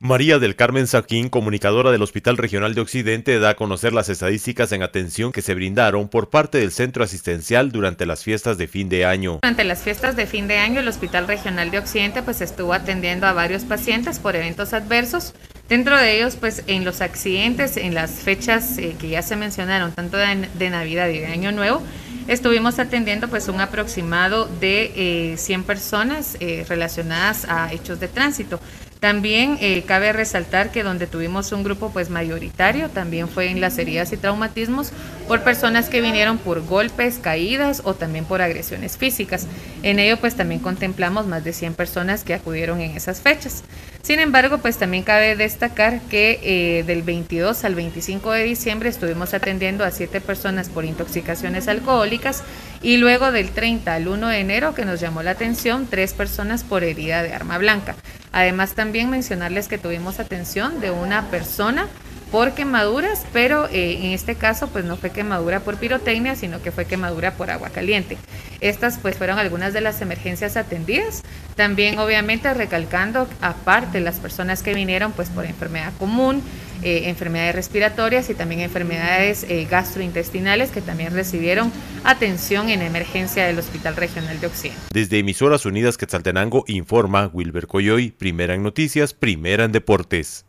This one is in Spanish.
María del Carmen Saquín, comunicadora del Hospital Regional de Occidente, da a conocer las estadísticas en atención que se brindaron por parte del centro asistencial durante las fiestas de fin de año. Durante las fiestas de fin de año, el Hospital Regional de Occidente pues estuvo atendiendo a varios pacientes por eventos adversos. Dentro de ellos, pues en los accidentes, en las fechas eh, que ya se mencionaron, tanto de, Navidad y de Año Nuevo, estuvimos atendiendo pues un aproximado de 100 eh, personas eh, relacionadas a hechos de tránsito. También eh, cabe resaltar que donde tuvimos un grupo pues mayoritario también fue en las heridas y traumatismos por personas que vinieron por golpes, caídas o también por agresiones físicas. En ello pues también contemplamos más de 100 personas que acudieron en esas fechas. Sin embargo pues también cabe destacar que eh, del 22 al 25 de diciembre estuvimos atendiendo a 7 personas por intoxicaciones alcohólicas y luego del 30 al 1 de enero que nos llamó la atención 3 personas por herida de arma blanca. Además también mencionarles que tuvimos atención de una persona por quemaduras, pero eh, en este caso pues no fue quemadura por pirotecnia, sino que fue quemadura por agua caliente. Estas pues fueron algunas de las emergencias atendidas. También obviamente recalcando aparte las personas que vinieron pues por enfermedad común, eh, enfermedades respiratorias y también enfermedades eh, gastrointestinales que también recibieron atención en emergencia del Hospital Regional de Occidente. Desde Emisoras Unidas Quetzaltenango informa Wilber Coyoy, primera en noticias, primera en deportes.